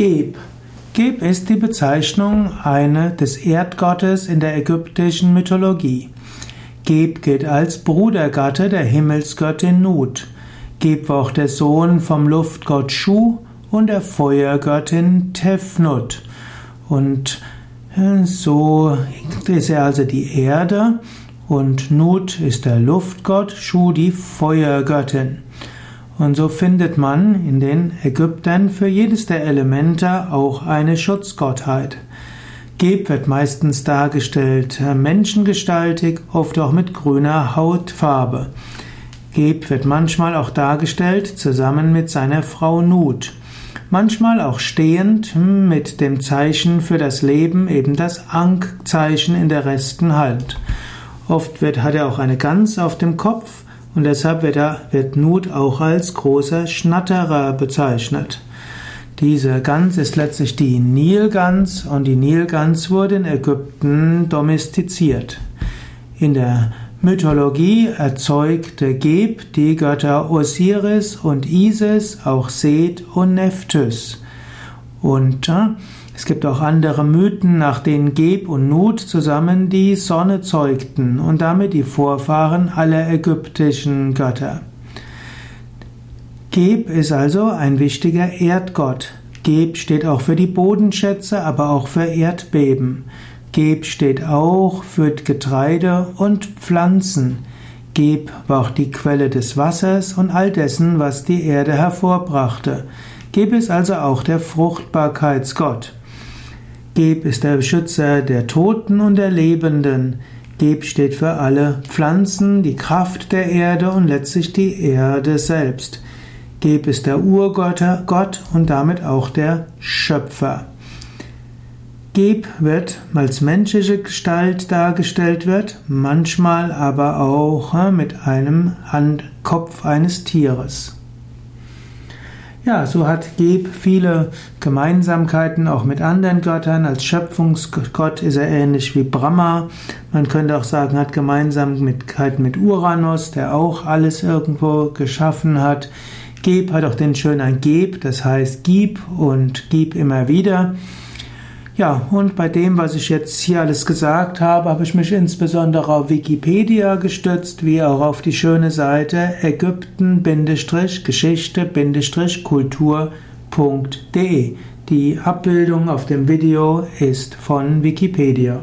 Geb. Geb ist die Bezeichnung eine, des Erdgottes in der ägyptischen Mythologie. Geb gilt als Brudergatte der Himmelsgöttin Nut. Geb war auch der Sohn vom Luftgott Shu und der Feuergöttin Tefnut. Und äh, so ist er also die Erde und Nut ist der Luftgott, Shu die Feuergöttin. Und so findet man in den Ägyptern für jedes der Elemente auch eine Schutzgottheit. Geb wird meistens dargestellt äh, menschengestaltig, oft auch mit grüner Hautfarbe. Geb wird manchmal auch dargestellt zusammen mit seiner Frau Nut. Manchmal auch stehend hm, mit dem Zeichen für das Leben, eben das Ankh-Zeichen in der rechten Hand. Oft wird, hat er auch eine Gans auf dem Kopf und deshalb wird, er, wird Nut auch als großer Schnatterer bezeichnet. Diese Gans ist letztlich die Nilgans und die Nilgans wurde in Ägypten domestiziert. In der Mythologie erzeugte Geb die Götter Osiris und Isis, auch Seth und Nephthys. Und äh, es gibt auch andere Mythen, nach denen Geb und Nut zusammen die Sonne zeugten und damit die Vorfahren aller ägyptischen Götter. Geb ist also ein wichtiger Erdgott. Geb steht auch für die Bodenschätze, aber auch für Erdbeben. Geb steht auch für Getreide und Pflanzen. Geb war auch die Quelle des Wassers und all dessen, was die Erde hervorbrachte. Geb ist also auch der Fruchtbarkeitsgott. Geb ist der Beschützer der Toten und der Lebenden. Geb steht für alle Pflanzen, die Kraft der Erde und letztlich die Erde selbst. Geb ist der Urgott Gott und damit auch der Schöpfer. Geb wird als menschliche Gestalt dargestellt wird, manchmal aber auch äh, mit einem Kopf eines Tieres. Ja, so hat Geb viele Gemeinsamkeiten auch mit anderen Göttern. Als Schöpfungsgott ist er ähnlich wie Brahma. Man könnte auch sagen, hat Gemeinsamkeiten mit Uranus, der auch alles irgendwo geschaffen hat. Geb hat auch den schönen Geb, das heißt gib und gib immer wieder. Ja, und bei dem, was ich jetzt hier alles gesagt habe, habe ich mich insbesondere auf Wikipedia gestützt, wie auch auf die schöne Seite ägypten-geschichte-kultur.de. Die Abbildung auf dem Video ist von Wikipedia.